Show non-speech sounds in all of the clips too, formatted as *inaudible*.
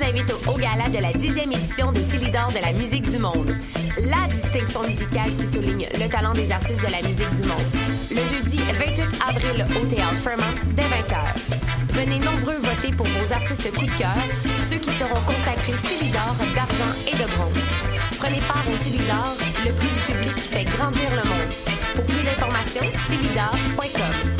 vous invite au, gala de la 10e édition des Célidors de la musique du monde. La distinction musicale qui souligne le talent des artistes de la musique du monde. Le jeudi 28 avril au Théâtre Fremont dès 20h. Venez nombreux voter pour vos artistes coup de cœur, ceux qui seront consacrés Célidor d'argent et de bronze. Prenez part au Célidor, le prix du public qui fait grandir le monde. Pour plus d'informations, célidor.com.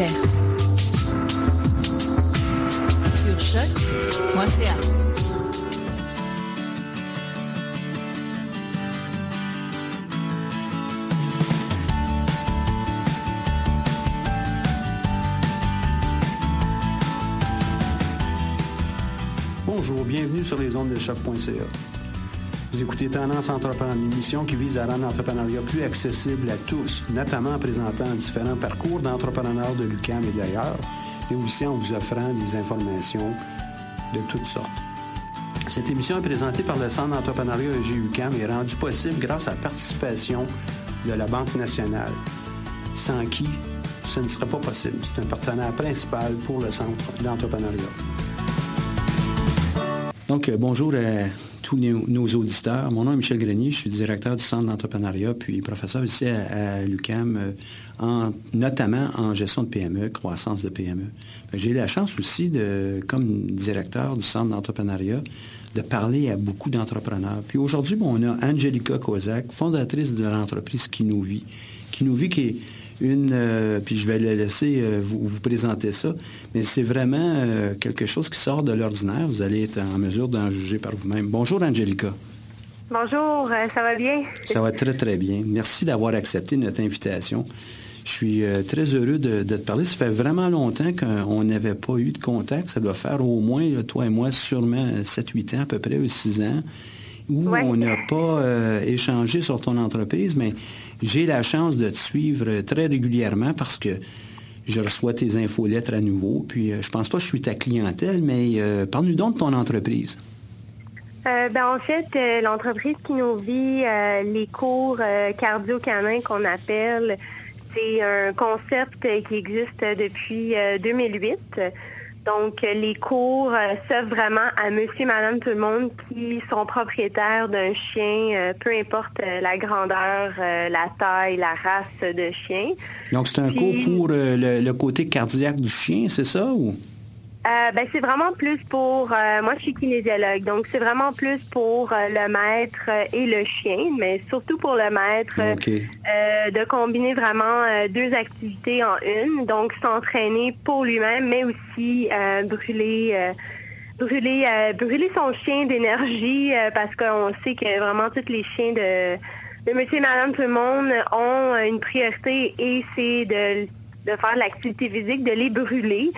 Sur choc.ca. Bonjour, bienvenue sur les ondes de choc.ca. Vous écoutez Tendance Entrepreneur, une émission qui vise à rendre l'entrepreneuriat plus accessible à tous, notamment en présentant différents parcours d'entrepreneurs de l'UQAM et d'ailleurs, et aussi en vous offrant des informations de toutes sortes. Cette émission est présentée par le Centre d'entrepreneuriat EG-UQAM et rendue possible grâce à la participation de la Banque nationale, sans qui ce ne serait pas possible. C'est un partenaire principal pour le Centre d'entrepreneuriat. Donc, euh, bonjour à tous nos, auditeurs. Mon nom est Michel Grenier, je suis directeur du Centre d'entrepreneuriat, puis professeur ici à, à l'UQAM, euh, en, notamment en gestion de PME, croissance de PME. J'ai la chance aussi, comme directeur du Centre d'entrepreneuriat, de parler à beaucoup d'entrepreneurs. Puis aujourd'hui, bon, on a Angelica Kozak, fondatrice de l'entreprise Kinovie. Kinovie qui est une, euh, puis je vais la laisser euh, vous, vous présenter ça, mais c'est vraiment euh, quelque chose qui sort de l'ordinaire. Vous allez être en mesure d'en juger par vous-même. Bonjour Angelica. Bonjour, ça va bien? Ça va très très bien. Merci d'avoir accepté notre invitation. Je suis très heureux de, de te parler. Ça fait vraiment longtemps qu'on n'avait pas eu de contact. Ça doit faire au moins, là, toi et moi, sûrement 7-8 ans à peu près, ou 6 ans, où Ouais. on n'a pas euh, échangé sur ton entreprise, mais j'ai la chance de te suivre très régulièrement parce que je reçois tes infolettres à nouveau. Puis euh, je pense pas que je suis ta clientèle, mais euh, parle-nous donc de ton entreprise. Euh, ben, en fait, euh, l'entreprise qui nous vit les cours cardio-canins qu'on appelle, c'est un concept qui existe depuis euh, 2008. Donc, euh, les cours euh, s'offrent vraiment à monsieur, madame, tout le monde qui sont propriétaires d'un chien, euh, peu importe euh, la grandeur, euh, la taille, la race de chien. Donc c'est un Puis- cours pour euh, le, le côté cardiaque du chien, c'est ça? Ou? Euh, ben, c'est vraiment plus pour, euh, moi je suis kinésiologue, donc c'est vraiment plus pour euh, le maître et le chien, mais surtout pour le maître, de combiner vraiment deux activités en une, donc s'entraîner pour lui-même, mais aussi brûler, brûler, brûler son chien d'énergie, parce qu'on sait que vraiment tous les chiens de, de monsieur et madame tout le monde ont une priorité et c'est de, de faire de l'activité physique, de les brûler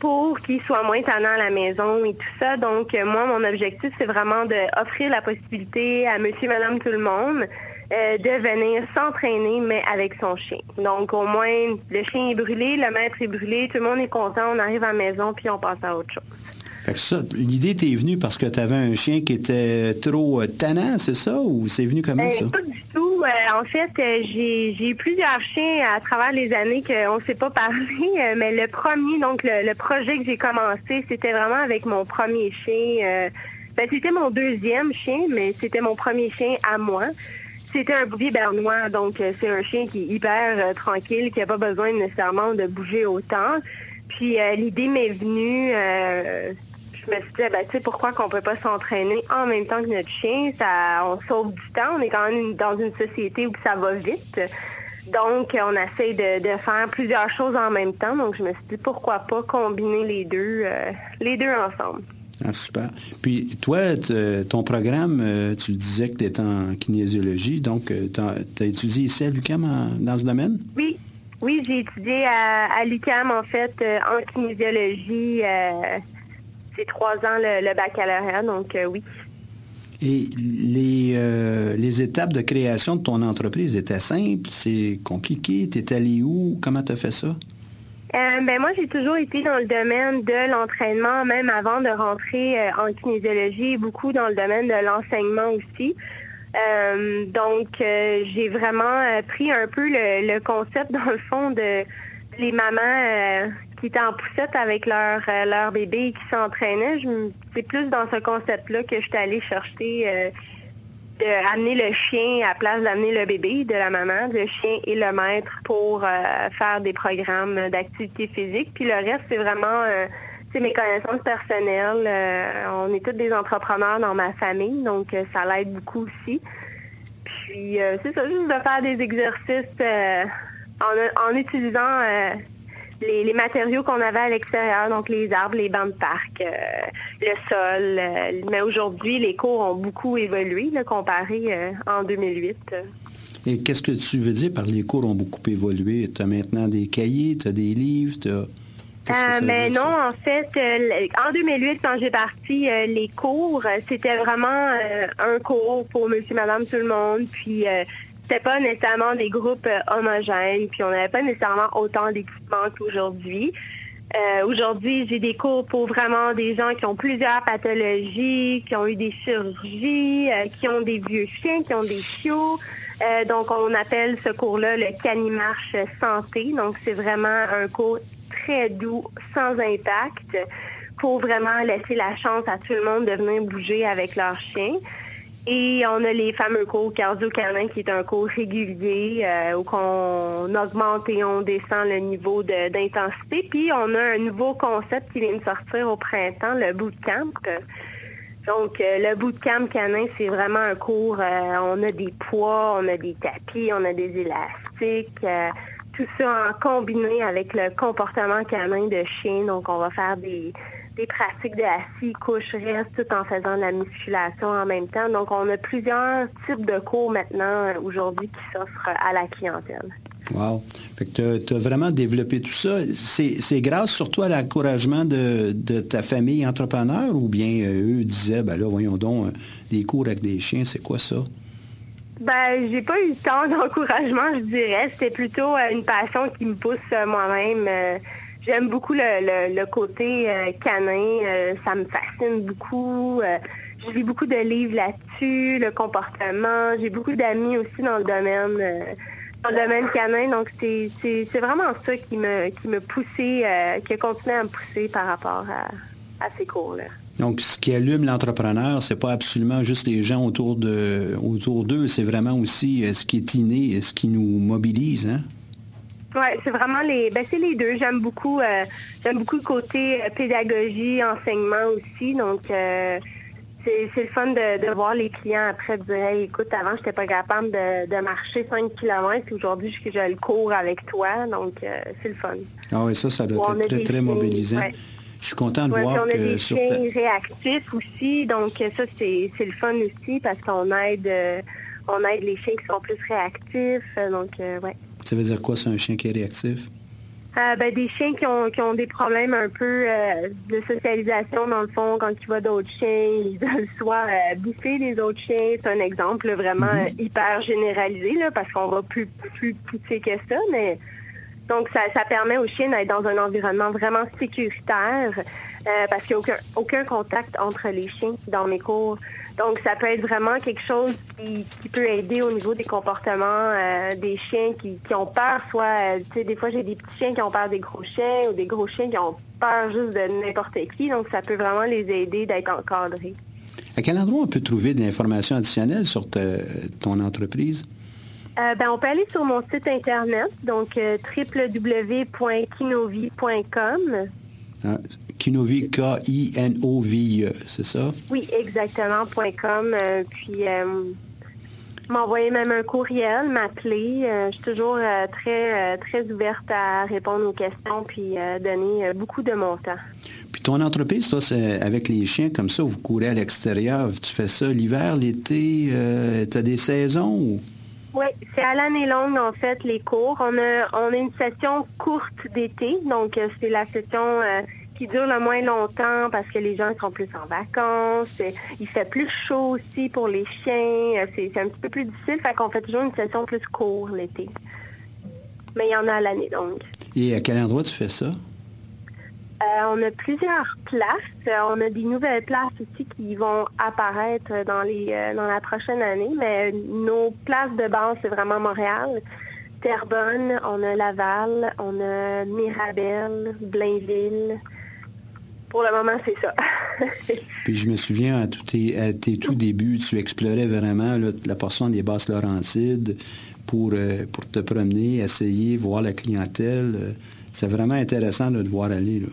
pour qu'ils soient moins tannants à la maison et tout ça. Donc, euh, moi, mon objectif, c'est vraiment d'offrir la possibilité à monsieur madame tout le monde euh, de venir s'entraîner, mais avec son chien. Donc, au moins, le chien est brûlé, le maître est brûlé, tout le monde est content, on arrive à la maison, puis on passe à autre chose. L'idée t'est venue parce que tu avais un chien qui était trop euh, tannant, c'est ça? Ou c'est venu comment Euh, ça? pas du tout. Euh, en fait, euh, j'ai eu plusieurs chiens à travers les années qu'on ne s'est pas parlé, mais le premier, donc le, le projet que j'ai commencé, c'était vraiment avec mon premier chien. ben, c'était mon deuxième chien, mais c'était mon premier chien à moi. C'était un bouvier bernois, donc c'est un chien qui est hyper euh, tranquille, qui n'a pas besoin nécessairement de bouger autant. Puis euh, l'idée m'est venue, euh, je me suis dit, ben, tu sais, pourquoi qu'on peut pas s'entraîner en même temps que notre chien? Ça, on sauve du temps. On est quand même dans une société où ça va vite. Donc, on essaie de, faire plusieurs choses en même temps. Donc, je me suis dit, pourquoi pas combiner les deux, les deux ensemble. Ah, super. Puis toi, ton programme, tu disais que tu étais en kinésiologie, donc tu as, étudié ici à l'UQAM dans ce domaine? Oui, oui, j'ai étudié à, l'UQAM, en fait, en kinésiologie. C'est trois ans le, baccalauréat, donc oui. Et les, les étapes de création de ton entreprise étaient simples, c'est compliqué, tu es allé où, comment tu as fait ça? Euh, ben moi, j'ai toujours été dans le domaine de l'entraînement, même avant de rentrer euh, en kinésiologie, beaucoup dans le domaine de l'enseignement aussi. Euh, donc, j'ai vraiment pris un peu le, concept, *laughs* dans le fond, de les mamans qui étaient en poussette avec leur, leur bébé et qui s'entraînaient. C'est plus dans ce concept-là que je suis allée chercher d'amener le chien à place d'amener le bébé de la maman, le chien et le maître pour euh, faire des programmes d'activité physique. Puis le reste, c'est vraiment euh, mes connaissances personnelles. Euh, on est tous des entrepreneurs dans ma famille, donc ça l'aide beaucoup aussi. Puis c'est ça, juste de faire des exercices en, en, utilisant les, matériaux qu'on avait à l'extérieur, donc les arbres, les bancs de parc, euh, le sol. Euh, mais aujourd'hui, les cours ont beaucoup évolué comparé euh, en 2008. Et qu'est-ce que tu veux dire par les cours ont beaucoup évolué? Tu as maintenant des cahiers, tu as des livres, tu as... mais non, en fait, en 2008, quand j'ai parti les cours, c'était vraiment un cours pour monsieur, madame, tout le monde. Puis c'était pas nécessairement des groupes euh, homogènes, puis on n'avait pas nécessairement autant d'équipements qu'aujourd'hui. Euh, aujourd'hui, j'ai des cours pour vraiment des gens qui ont plusieurs pathologies, qui ont eu des chirurgies, euh, qui ont des vieux chiens, qui ont des chiots. donc, on appelle ce cours-là le Canimarche Santé. Donc, c'est vraiment un cours très doux, sans impact, pour vraiment laisser la chance à tout le monde de venir bouger avec leur chien. Et on a les fameux cours cardio-canin qui est un cours régulier euh, où on augmente et on descend le niveau d'intensité. Puis on a un nouveau concept qui vient de sortir au printemps, le bootcamp. Donc euh, le bootcamp canin, c'est vraiment un cours, euh, on a des poids, on a des tapis, on a des élastiques, tout ça en combiné avec le comportement canin de chien. Donc on va faire des, des pratiques de assis, couche, reste, tout en faisant de la musculation en même temps. Donc, on a plusieurs types de cours maintenant euh, aujourd'hui qui s'offrent à la clientèle. Wow. Fait que tu as, vraiment développé tout ça. C'est grâce surtout à l'encouragement de, ta famille entrepreneur ou bien euh, eux disaient, ben là, voyons donc, euh, des cours avec des chiens, c'est quoi ça? Ben, j'ai pas eu tant d'encouragement, je dirais. C'était plutôt une passion qui me pousse moi-même. J'aime beaucoup le, côté euh, canin, euh, ça me fascine beaucoup. Euh, je lis beaucoup de livres là-dessus, le comportement. J'ai beaucoup d'amis aussi dans le domaine dans le domaine canin, donc c'est vraiment ça qui me qui me poussait, qui a continué à me pousser par rapport à, ces cours-là. Donc, ce qui allume l'entrepreneur, c'est pas absolument juste les gens autour de autour d'eux, c'est vraiment aussi ce qui est inné, ce qui nous mobilise, hein? Oui, c'est vraiment les. Ben, c'est les deux. J'aime beaucoup, euh, j'aime beaucoup le côté euh, pédagogie, enseignement aussi. Donc, euh, c'est, le fun de, voir les clients après dire écoute, avant, je n'étais pas capable de, marcher 5 km, aujourd'hui, je, je le cours avec toi. Donc, c'est le fun. Ah oui, ça, ça doit être très, très mobilisant. Je suis content de voir on a des chiens réactifs aussi, donc ça, c'est, le fun aussi parce qu'on aide, on aide les chiens qui sont plus réactifs. Donc, ouais. Ça veut dire quoi, c'est un chien qui est réactif? Euh, ben, des chiens qui ont, des problèmes un peu euh, de socialisation, dans le fond, quand tu vois d'autres chiens, ils *laughs* veulent soit euh, bouffer les autres chiens. C'est un exemple vraiment mhm. hyper généralisé, là, parce qu'on va plus, plus pousser que ça, mais donc ça, permet aux chiens d'être dans un environnement vraiment sécuritaire, parce qu'il n'y a aucun, aucun contact entre les chiens dans mes cours. Donc, ça peut être vraiment quelque chose qui, peut aider au niveau des comportements euh, des chiens qui, ont peur. Soit, euh, tu sais, des fois, j'ai des petits chiens qui ont peur des gros chiens ou des gros chiens qui ont peur juste de n'importe qui. Donc, ça peut vraiment les aider d'être encadrés. À quel endroit on peut trouver de l'information additionnelle sur ton entreprise? Euh, ben, on peut aller sur mon site Internet, donc www.kinovi.com. Ah, Kinovi, K-I-N-O-V-E, c'est ça? Oui, exactement, .com. Euh, puis, euh, m'envoyer même un courriel, m'appeler. je suis toujours très, très ouverte à répondre aux questions puis donner beaucoup de mon temps. Puis ton entreprise, toi, c'est avec les chiens comme ça, vous courez à l'extérieur. Tu fais ça l'hiver, l'été, tu as des saisons ou? Oui, c'est à l'année longue, en fait, les cours. On a, on a une session courte d'été, donc c'est la session qui dure le moins longtemps parce que les gens sont plus en vacances. Il fait plus chaud aussi pour les chiens. C'est un petit peu plus difficile. Fait qu'on fait toujours une session plus courte l'été. Mais il y en a à l'année donc. Et à quel endroit tu fais ça? Euh, on a plusieurs places. On a des nouvelles places aussi qui vont apparaître dans, les, euh, dans la prochaine année. Mais nos places de base, c'est vraiment Montréal. Terrebonne, on a Laval, on a Mirabel, Blainville, pour le moment, c'est ça. *laughs* Puis je me souviens, à, tes, tout débuts, tu explorais vraiment la portion des basses Laurentides pour, euh, pour te promener, essayer, voir la clientèle. C'est vraiment intéressant de te voir aller. Là.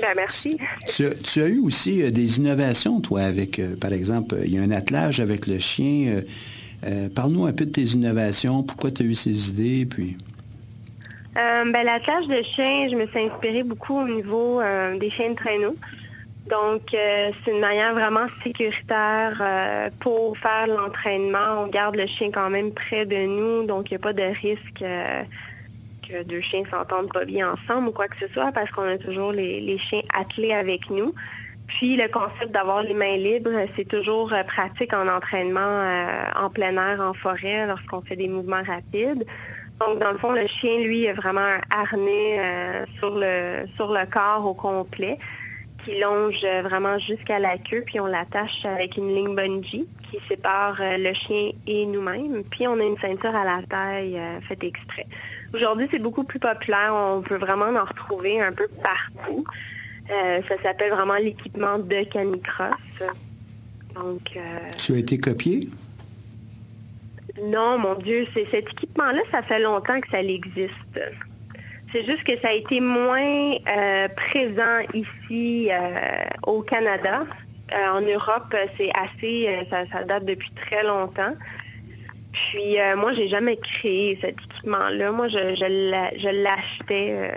Ben, merci. Tu, as eu aussi euh, des innovations, toi, avec, euh, par exemple, il y a un attelage avec le chien. Parle-nous un peu de tes innovations, pourquoi tu as eu ces idées, puis... Euh, ben, de chien, je me suis inspirée beaucoup au niveau euh, des chiens de traîneau. Donc, euh, c'est une manière vraiment sécuritaire pour faire l'entraînement. On garde le chien quand même près de nous, donc il n'y a pas de risque que deux chiens s'entendent pas bien ensemble ou quoi que ce soit parce qu'on a toujours les, chiens attelés avec nous. Puis le concept d'avoir les mains libres, c'est toujours pratique en entraînement en plein air, en forêt, lorsqu'on fait des mouvements rapides. Donc, dans le fond, le chien, lui, a vraiment un harnais euh, sur, le, sur le corps au complet qui longe euh, vraiment jusqu'à la queue, puis on l'attache avec une ligne bungee qui sépare euh, le chien et nous-mêmes. Puis on a une ceinture à la taille faite exprès. Aujourd'hui, c'est beaucoup plus populaire. On peut vraiment en retrouver un peu partout. ça s'appelle vraiment l'équipement de canicross. Donc, tu as été copié? Non, mon Dieu, c'est cet équipement-là, ça fait longtemps que ça existe. C'est juste que ça a été moins euh, présent ici euh, au Canada. Euh, en Europe, c'est assez, ça, date depuis très longtemps. Puis moi, j'ai jamais créé cet équipement-là. Moi, je, je l'achetais.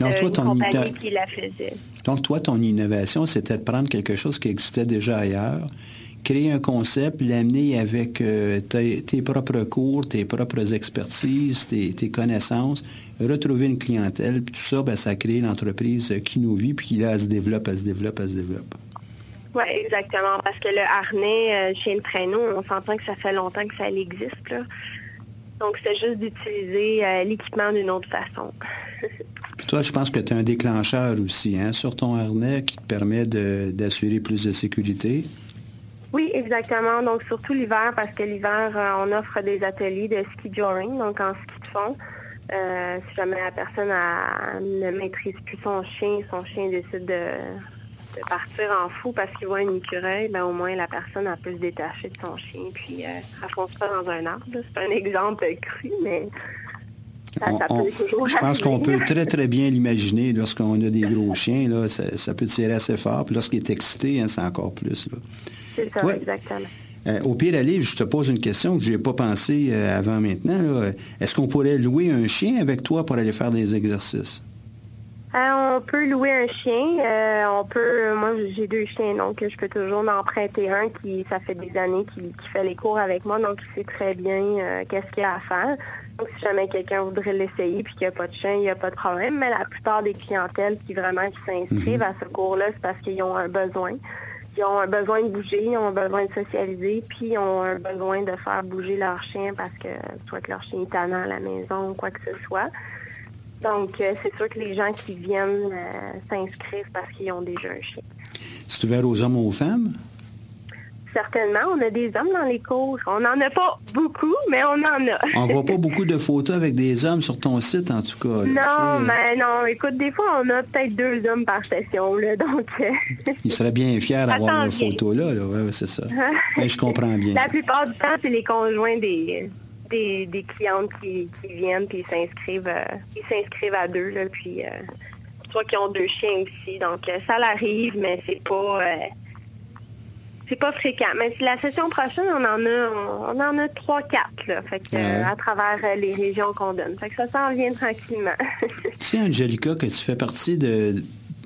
Donc, toi, ton compagnie qui la faisait. Donc, toi, ton innovation, c'était de prendre quelque chose qui existait déjà ailleurs, créer un concept, l'amener avec euh, tes, propres cours, tes propres expertises, tes, connaissances, retrouver une clientèle, puis tout ça, ben, ça crée l'entreprise qui nous vit, puis là, elle se développe, elle se développe, elle se développe. Oui, exactement, parce que le harnais euh, chez le traîneau, on s'entend que ça fait longtemps que ça existe. Donc, c'est juste d'utiliser euh, l'équipement d'une autre façon. *laughs* puis toi, je pense que tu as un déclencheur aussi hein, sur ton harnais qui te permet d'assurer plus de sécurité. Oui, exactement. Donc, surtout l'hiver, parce que l'hiver, euh, on offre des ateliers de ski joring, donc en ski de fond. Euh, si jamais la personne ne maîtrise plus son chien, son chien décide de, partir en fou parce qu'il voit une écureuil, ben, au moins la personne a peut se détacher de son chien puis euh, ne fonce pas dans un arbre. C'est un exemple cru, mais ça, peut toujours Je pense qu'on peut très très bien l'imaginer lorsqu'on a des gros chiens. Là, ça, peut tirer assez fort. Puis lorsqu'il est excité, hein, c'est encore plus. Là. C'est ça, exactement. Euh, au pire aller, je te pose une question que je n'ai pas pensé euh, avant maintenant. Est-ce qu'on pourrait louer un chien avec toi pour aller faire des exercices? Euh, on peut louer un chien. on peut. Moi, j'ai deux chiens, donc je peux toujours en emprunter un qui, ça fait des années, qui, fait les cours avec moi, donc il sait très bien qu'est-ce qu'il y a à faire. Donc, si jamais quelqu'un voudrait l'essayer puis qu'il n'y a pas de chien, il n'y a pas de problème. Mais la plupart des clientèles qui vraiment s'inscrivent mhm. à ce cours-là, c'est parce qu'ils ont un besoin ils ont besoin de bouger, ils ont besoin de socialiser, puis ils ont besoin de faire bouger leur chien parce que soit que leur chien est tannant à la maison ou quoi que ce soit. Donc, euh, c'est sûr que les gens qui viennent euh, s'inscrivent parce qu'ils ont déjà un chien. C'est ouvert aux hommes ou aux femmes? Certainement. On a des hommes dans les cours. On n'en a pas beaucoup, mais on en a. on voit pas *laughs* beaucoup de photos avec des hommes sur ton site, en tout cas. non, mais non. Écoute, des fois, on a peut-être deux hommes par session. Là, *laughs* donc, euh, Ils seraient bien fiers d'avoir nos photos-là. là. Ouais, c'est ça. *laughs* mais je comprends bien. La plupart du temps, c'est les conjoints des, des, clientes qui, viennent puis s'inscrivent euh, ils s'inscrivent à deux. Là, puis, euh, soit qui ont deux chiens aussi. Donc, ça l'arrive, mais c'est pas c'est pas fréquent. Mais la session prochaine, on en a, on, en a trois, quatre, là, fait que, à travers les régions qu'on donne. Fait que ça s'en vient tranquillement. *laughs* tu sais, Angelica, que tu fais partie de,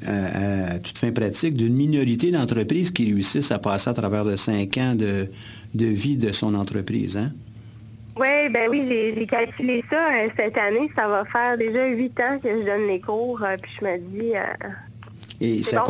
à, toute fin pratique, d'une minorité d'entreprises qui réussissent à passer à travers de cinq ans de, de vie de son entreprise, hein? Oui, ben oui, j'ai calculé ça. Euh, cette année, ça va faire déjà huit ans que je donne les cours. Euh, puis je me dis, euh, et ça,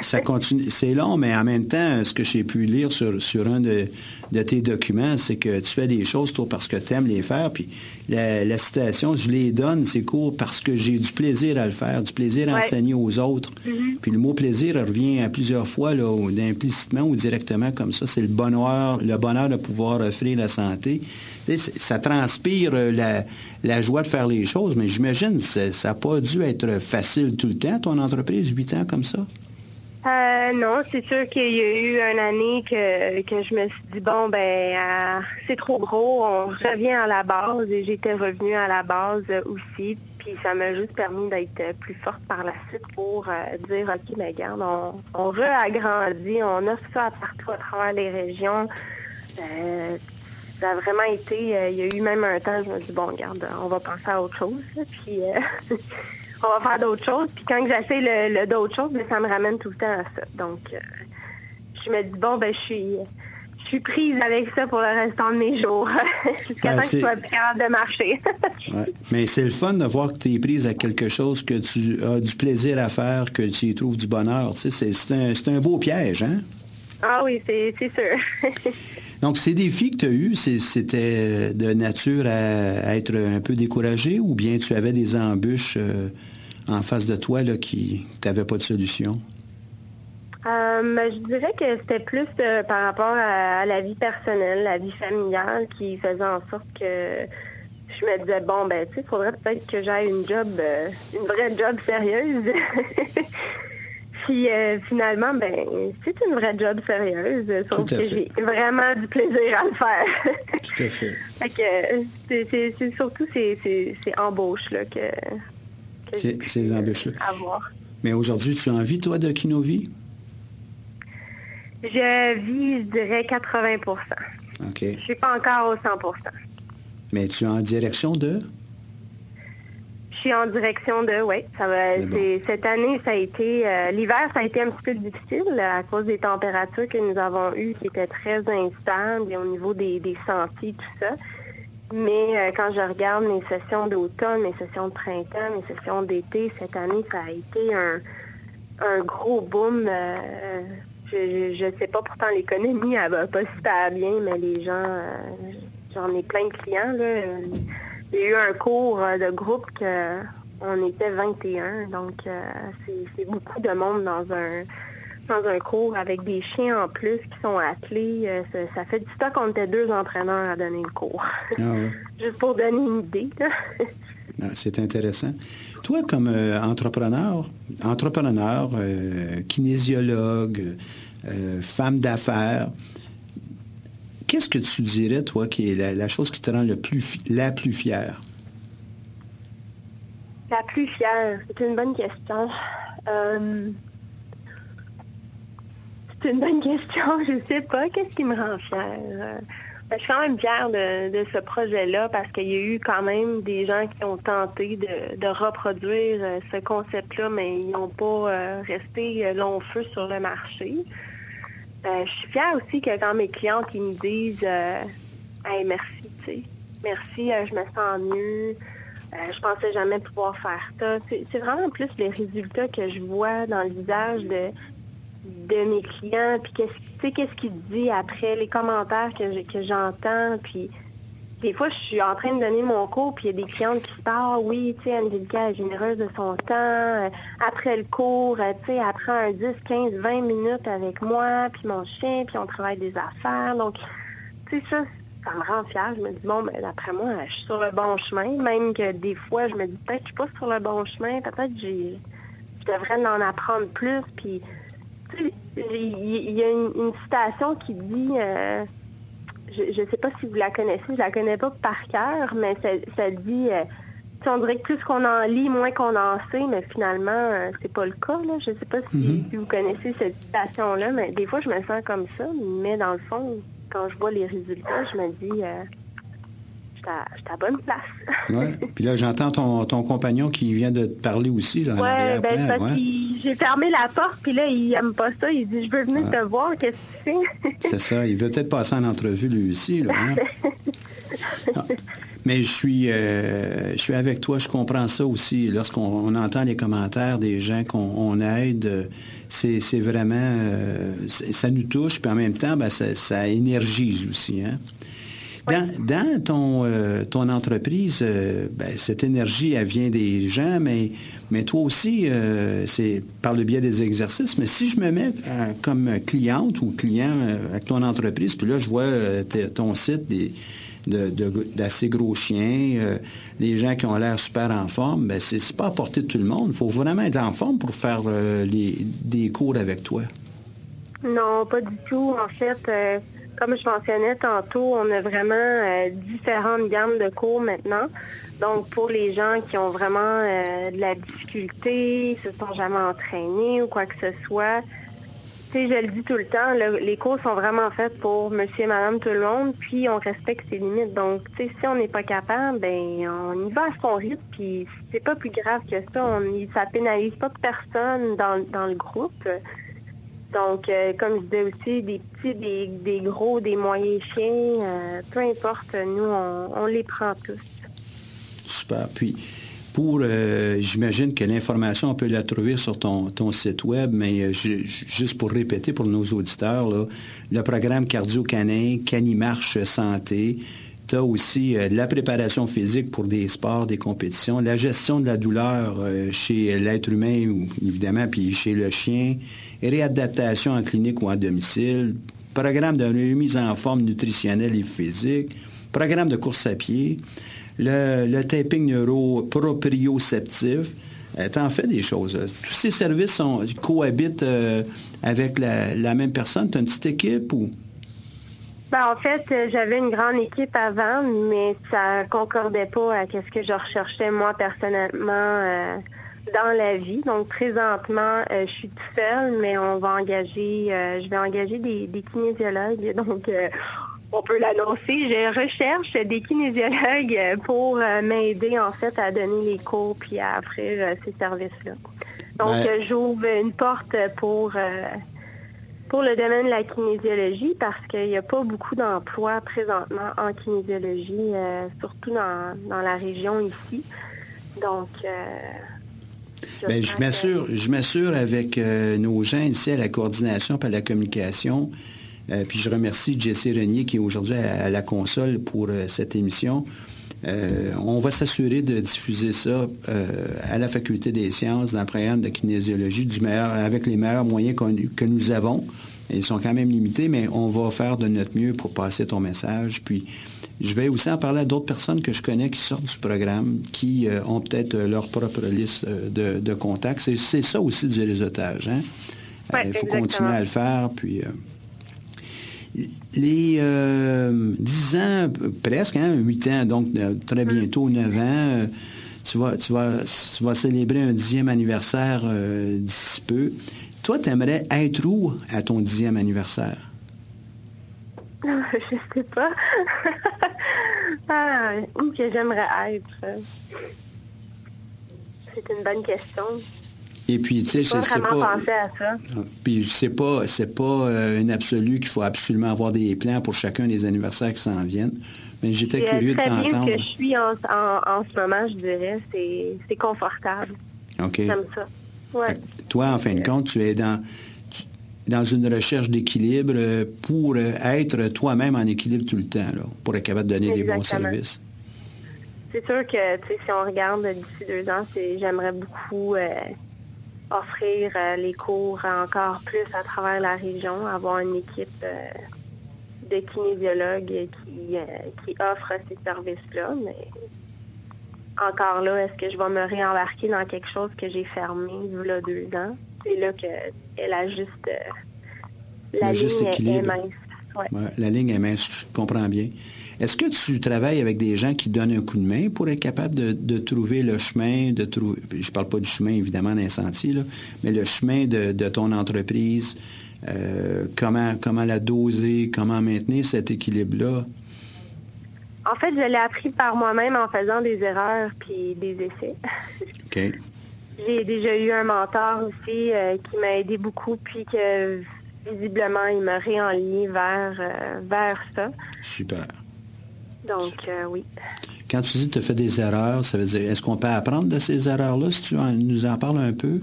ça, *laughs* continue. C'est long, mais en même temps, ce que j'ai pu lire sur, sur un de, de tes documents, c'est que tu fais des choses, toi, parce que tu aimes les faire. Puis la, citation, je les donne, ces cours, parce que j'ai du plaisir à le faire, du plaisir à enseigner aux autres. Mm-hmm. Puis le mot plaisir revient à plusieurs fois, là, implicitement ou directement comme ça. C'est le bonheur, le bonheur de pouvoir offrir la santé. Ça transpire euh, la, joie de faire les choses, mais j'imagine que ça n'a pas dû être facile tout le temps, ton entreprise, huit ans comme ça? Euh, non, c'est sûr qu'il y a eu une année que, que je me suis dit, bon, ben, euh, c'est trop gros, on revient à la base et j'étais revenue à la base aussi. Puis ça m'a juste permis d'être plus forte par la suite pour dire, OK, mais regarde, on, on réagrandit, on offre ça partout à travers les régions ça a vraiment été, euh, il y a eu même un temps, je me dis, bon, regarde, on va penser à autre chose, puis euh, *laughs* on va faire d'autres choses. Puis quand j'essaie le, d'autres choses, ça me ramène tout le temps à ça. Donc, euh, je me dis, bon, ben, je suis, je suis prise avec ça pour le restant de mes jours, *laughs* jusqu'à ben, temps que je sois capable de marcher. *laughs* Mais c'est le fun de voir que tu es prise à quelque chose que tu as du plaisir à faire, que tu y trouves du bonheur. Tu sais, c'est, un, un beau piège, hein? Ah oui, c'est sûr. Donc, ces défis que tu as eus, c'était de nature à, être un peu découragé ou bien tu avais des embûches euh, en face de toi là, qui n'avaient pas de solution? Euh, ben, je dirais que c'était plus euh, par rapport à, la vie personnelle, la vie familiale qui faisait en sorte que je me disais, bon, ben, tu sais, il faudrait peut-être que j'aille une job, une vraie job sérieuse. *laughs* Puis euh, finalement, ben, c'est une vraie job sérieuse, sauf que j'ai vraiment du plaisir à le faire. *laughs* Tout à fait. fait que c'est surtout ces, ces, embauches-là que, que ces, ces embauches-là. Avoir. Mais aujourd'hui, tu as envie, toi, de Kinovi? Je vis, je dirais, 80 OK. Je ne suis pas encore au 100% Mais tu es en direction de? Suis en direction de, oui. Ça va, cette année, ça a été, euh, l'hiver, ça a été un petit peu difficile à cause des températures que nous avons eues qui étaient très instables et au niveau des, sentiers, tout ça. Mais euh, quand je regarde mes sessions d'automne, mes sessions de printemps, mes sessions d'été, cette année, ça a été un, gros boom. Euh, je ne sais pas, pourtant l'économie, elle va pas super bien, mais les gens, j'en ai plein de clients, là a eu un cours euh, de groupe que on était 21, donc euh, c'est beaucoup de monde dans un dans un cours avec des chiens en plus qui sont attelés. Euh, ça, fait du temps qu'on était deux entraîneurs à donner le cours. Ah *laughs* Juste pour donner une idée. *laughs* Ah, c'est intéressant. Toi, comme entrepreneur, entrepreneur, kinésiologue, femme d'affaires, Qu'est-ce que tu dirais, toi, qui est la, chose qui te rend le plus, la plus fière? La plus fière, c'est une bonne question. Euh, c'est une bonne *laughs* question, je ne sais pas. Qu'est-ce qui me rend fière? Euh, ben, je suis quand même fière de, ce projet-là parce qu'il y a eu quand même des gens qui ont tenté de, reproduire euh, ce concept-là, mais ils n'ont pas resté long feu sur le marché. Euh, je suis fière aussi que quand mes clientes ils me disent euh, merci, tu sais, merci, euh, je me sens mieux, je pensais jamais pouvoir faire ça. C'est vraiment plus les résultats que je vois dans le visage de, de mes clients, puis qu'est-ce qu'est-ce qu'ils disent après, les commentaires que j'entends, puis des fois, je suis en train de donner mon cours, puis il y a des clientes qui parlent, oui, tu sais, Angelica est généreuse de son temps. Euh, après le cours, euh, tu sais, elle prend un 10, 15, 20 minutes avec moi, puis mon chien, puis on travaille des affaires. Donc, tu sais, ça, ça me rend fière. Je me dis, bon, ben, d'après moi, je suis sur le bon chemin. Même que des fois, je me dis, peut-être que je suis pas sur le bon chemin. Peut-être que je devrais en apprendre plus. Puis, tu sais, il y, a une, citation qui dit... Euh, je ne sais pas si vous la connaissez, je la connais pas par cœur, mais ça, dit euh, on dirait que plus qu'on en lit, moins qu'on en sait, mais finalement, euh, c'est pas le cas. Là. Je sais pas si, Mhm. si vous connaissez cette citation-là, mais des fois, je me sens comme ça. Mais dans le fond, quand je vois les résultats, je me dis, euh, j'étais à- bonne place. Ouais. *laughs* Puis là, j'entends ton, ton compagnon qui vient de te parler aussi. Là, Ouais, ben parce ouais. j'ai fermé la porte, puis là, il aime pas ça. Il dit, je veux venir te voir, qu'est-ce que tu fais? *laughs* C'est ça. Il veut peut-être passer en entrevue lui aussi. Là, hein? *laughs* Ah. Mais je suis, euh, je suis avec toi, je comprends ça aussi. Lorsqu'on on entend les commentaires des gens qu'on on aide, c'est vraiment, euh, ça nous touche, puis en même temps, ben, ça, ça énergise aussi. Hein? Dans, dans ton, euh, ton entreprise, euh, ben, cette énergie, elle vient des gens, mais, mais toi aussi, euh, c'est par le biais des exercices. Mais si je me mets comme cliente ou client avec ton entreprise, puis là, je vois ton site des, de- de- d'assez gros chiens, euh, les gens qui ont l'air super en forme, ben, c'est, c'est pas à portée de tout le monde. Il faut vraiment être en forme pour faire euh, les, des cours avec toi. Non, pas du tout. En fait, euh, comme je mentionnais tantôt, on a vraiment euh, différentes gammes de cours maintenant. Donc, pour les gens qui ont vraiment euh, de la difficulté, se sont jamais entraînés ou quoi que ce soit, tu sais, je le dis tout le temps, le- les cours sont vraiment faits pour monsieur et madame tout le monde, puis on respecte ses limites. Donc, si on n'est pas capable, ben on y va à son rythme, puis c'est pas plus grave que ça. On, ça pénalise pas personne dans, dans le groupe. Donc, euh, comme je disais aussi, des petits, des, des gros, des moyens chiens, euh, peu importe, nous, on, les prend tous. Super. Puis, pour, euh, j'imagine que l'information, on peut la trouver sur ton, ton site web, mais ju- ju- juste pour répéter pour nos auditeurs, là, le programme cardio-canin, Canimarche Santé, tu as aussi la préparation physique pour des sports, des compétitions, la gestion de la douleur chez l'être humain, évidemment, puis chez le chien, réadaptation en clinique ou en domicile, programme de remise en forme nutritionnelle et physique, programme de course à pied, le, le taping neuro-proprioceptif. Euh, T'en fais des choses. Tous ces services cohabitent euh, avec la, même personne. Tu as une petite équipe ou... Ben, en fait, euh, j'avais une grande équipe avant, mais ça concordait pas à ce que je recherchais moi personnellement dans la vie. Donc présentement, euh, je suis toute seule, mais on va engager, euh, je vais engager des, des kinésiologues. *laughs* Donc euh, on peut l'annoncer. Je recherche des kinésiologues pour m'aider en fait à donner les cours puis à offrir ces services-là. Donc euh, j'ouvre une porte pour pour le domaine de la kinésiologie parce qu'il n'y a pas beaucoup d'emplois présentement en kinésiologie, surtout dans, dans la région ici. Donc, Ben, je m'assure, je m'assure avec euh, nos gens ici à la coordination et à la communication. Euh, puis je remercie Jesse Renier qui est aujourd'hui à, la console pour euh, cette émission. On va s'assurer de diffuser ça à la Faculté des sciences dans le programme de kinésiologie avec les meilleurs moyens que nous avons. Ils sont quand même limités, mais on va faire de notre mieux pour passer ton message. Puis je vais aussi en parler à d'autres personnes que je connais qui sortent du programme, qui euh, ont peut-être euh, leur propre liste euh, de, de contacts. C'est, ça aussi du réseautage. Hein? Ouais, Il faut exactement. continuer à le faire. Puis, euh, les euh, 10 ans, presque, hein, 8 ans, donc très bientôt 9 ans, tu, vas, tu, vas, tu vas célébrer un dixième anniversaire d'ici peu. Toi, tu aimerais être où à ton dixième anniversaire? *laughs* je sais pas. *laughs* ah, où que j'aimerais être? C'est une bonne question. Et puis, tu sais, c'est pas... pensé à ça. Puis c'est pas c'est pas euh, une absolue qu'il faut absolument avoir des plans pour chacun des anniversaires qui s'en viennent. Mais j'étais euh, curieux de t'entendre. que je suis en, en, en ce moment, je dirais. C'est, c'est confortable. OK. J'aime ça. Ouais. Toi, en fin de compte, tu es dans tu- dans une recherche d'équilibre pour être toi-même en équilibre tout le temps, là, pour être capable de donner des bons Exactement. services. C'est sûr que si on regarde d'ici deux ans, j'aimerais beaucoup euh, offrir euh, les cours encore plus à travers la région, avoir une équipe euh, de kinésiologues qui, qui offre ces services-là. Mais encore là, est-ce que je vais me réembarquer dans quelque chose que j'ai fermé il y a deux ans? C'est là qu'elle a juste... euh, la juste ligne est- mince. ouais. la ligne est mince, je comprends bien. Est-ce que tu travailles avec des gens qui donnent un coup de main pour être capable de, trouver le chemin, de trouver, je ne parle pas du chemin évidemment d'un sentier, mais le chemin de, ton entreprise, euh, comment, comment la doser, comment maintenir cet équilibre-là? En fait, je l'ai appris par moi-même en faisant des erreurs puis des essais. OK. J'ai déjà eu un mentor aussi euh, qui m'a aidé beaucoup, puis que visiblement, il m'a réenligné vers, euh, vers ça. Super. Donc, euh, oui. Quand tu dis que tu as fait des erreurs, ça veut dire, est-ce qu'on peut apprendre de ces erreurs-là, si tu nous en parles un peu?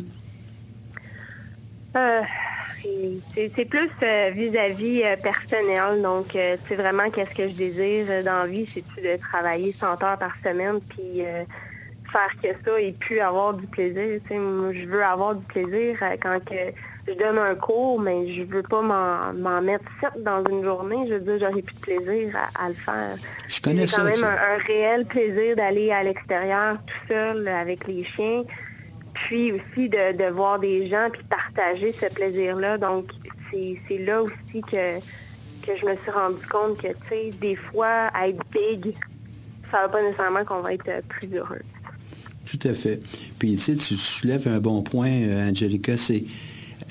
C'est plus vis-à-vis personnel. Donc, c'est vraiment qu'est-ce que je désire dans la vie, c'est-tu de travailler 100 heures par semaine, puis faire que ça et puis avoir du plaisir? je veux avoir du plaisir euh, quand que je donne un cours, mais je veux pas m'en mettre sept dans une journée. Je veux dire, j'aurais plus de plaisir à, le faire. Je connais quand même un, réel plaisir d'aller à l'extérieur tout seul avec les chiens. Puis aussi de, voir des gens puis partager ce plaisir-là. Donc, c'est là aussi que, que je me suis rendu compte que, tu sais, des fois, être big, ça ne veut pas nécessairement qu'on va être plus heureux. Tout à fait. Puis, tu sais, tu soulèves un bon point, euh, Angelica, c'est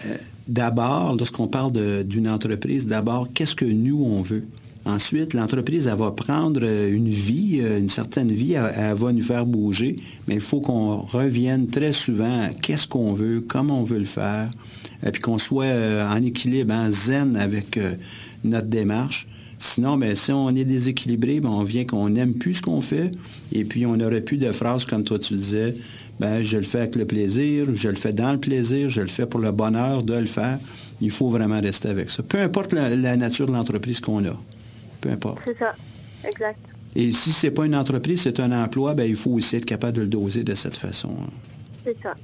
euh, d'abord, lorsqu'on parle d'une entreprise, d'abord, qu'est-ce que nous, on veut? Ensuite, l'entreprise, elle va prendre euh, une vie, une certaine vie, elle, va nous faire bouger, mais il faut qu'on revienne très souvent à qu'est-ce qu'on veut, comment on veut le faire, et puis qu'on soit en équilibre, en zen avec notre démarche. Sinon, ben, si on est déséquilibré, ben, on vient qu'on n'aime plus ce qu'on fait. Et puis, on n'aurait plus de phrases comme toi, tu disais, ben, je le fais avec le plaisir, je le fais dans le plaisir, je le fais pour le bonheur de le faire. Il faut vraiment rester avec ça. Peu importe la, nature de l'entreprise qu'on a. Peu importe. C'est ça. Exact. Et si ce n'est pas une entreprise, c'est un emploi, ben, il faut aussi être capable de le doser de cette façon. C'est ça.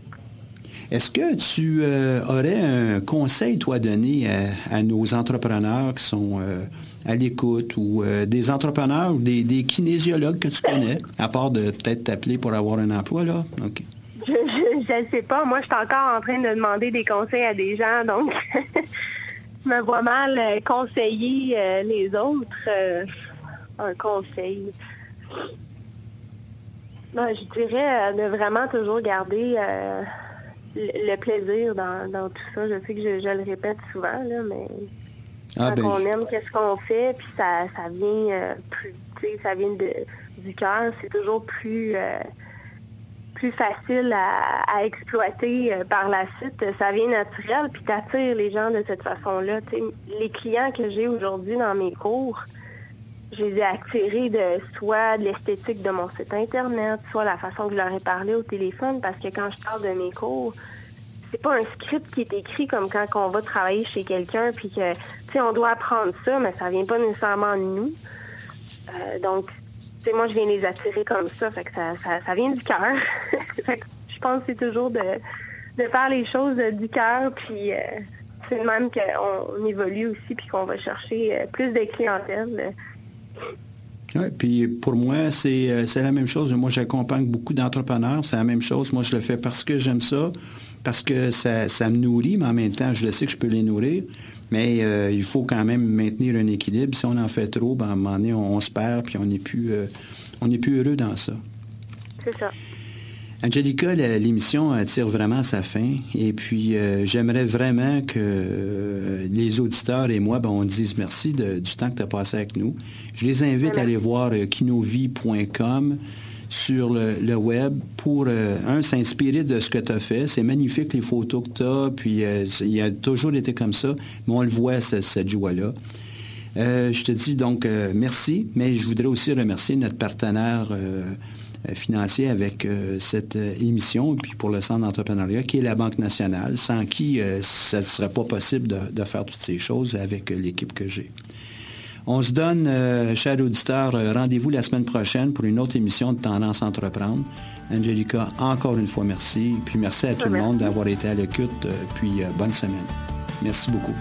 Est-ce que tu euh, aurais un conseil, toi, à donner à, nos entrepreneurs qui sont euh, à l'écoute ou euh, des entrepreneurs ou des, kinésiologues que tu connais, *laughs* à part de peut-être t'appeler pour avoir un emploi, là? Je ne sais pas. Moi, je suis encore en train de demander des conseils à des gens, donc *laughs* me vois mal euh, conseiller euh, les autres. un conseil. Ben, je dirais de vraiment toujours garder le, plaisir dans, tout ça. Je sais que je, je le répète souvent, là, mais ah, quand ben, on aime qu'est-ce qu'on fait, puis ça, ça vient euh, plus, ça vient de, du cœur, c'est toujours plus euh, plus facile à, exploiter euh, par la suite. Ça vient naturel, puis t'attires les gens de cette façon-là. Les clients que j'ai aujourd'hui dans mes cours, je les ai attirés de soit de l'esthétique de mon site internet, soit la façon que je leur ai parlé au téléphone, parce que quand je parle de mes cours, c'est pas un script qui est écrit comme quand on va travailler chez quelqu'un puis que tu sais on doit apprendre ça mais ça vient pas nécessairement de nous euh, donc tu moi je viens les attirer comme ça fait que ça, ça, vient du cœur *laughs* je pense que c'est toujours de, faire les choses du cœur puis euh, c'est même qu'on évolue aussi puis qu'on va chercher euh, plus de clientèle puis pour moi, c'est la même chose. Moi, j'accompagne beaucoup d'entrepreneurs. C'est la même chose. Moi, je le fais parce que j'aime ça parce que ça, me nourrit, mais en même temps, je le sais que je peux les nourrir. Mais euh, il faut quand même maintenir un équilibre. Si on en fait trop, ben, à un moment donné, on, se perd, puis on n'est plus, euh, plus heureux dans ça. C'est ça. Angelica, l'émission tire vraiment à sa fin. Et puis, euh, j'aimerais vraiment que les auditeurs et moi, ben, on dise merci du temps que tu as passé avec nous. Je les invite à aller voir kinovie.com sur le, web pour, euh, un, s'inspirer de ce que tu as fait. C'est magnifique les photos que tu as, puis euh, il a toujours été comme ça, mais on le voit, cette joie-là. Euh, je te dis donc merci, mais je voudrais aussi remercier notre partenaire financier avec cette émission, puis pour le Centre d'entrepreneuriat, qui est la Banque nationale, sans qui ça ne serait pas possible de faire toutes ces choses avec l'équipe que j'ai. On se donne, euh, chers auditeurs, euh, rendez-vous la semaine prochaine pour une autre émission de Tendance Entreprendre. Angelica, encore une fois, merci. Puis merci à tout le monde d'avoir été à l'écoute. Euh, puis bonne semaine. Merci beaucoup.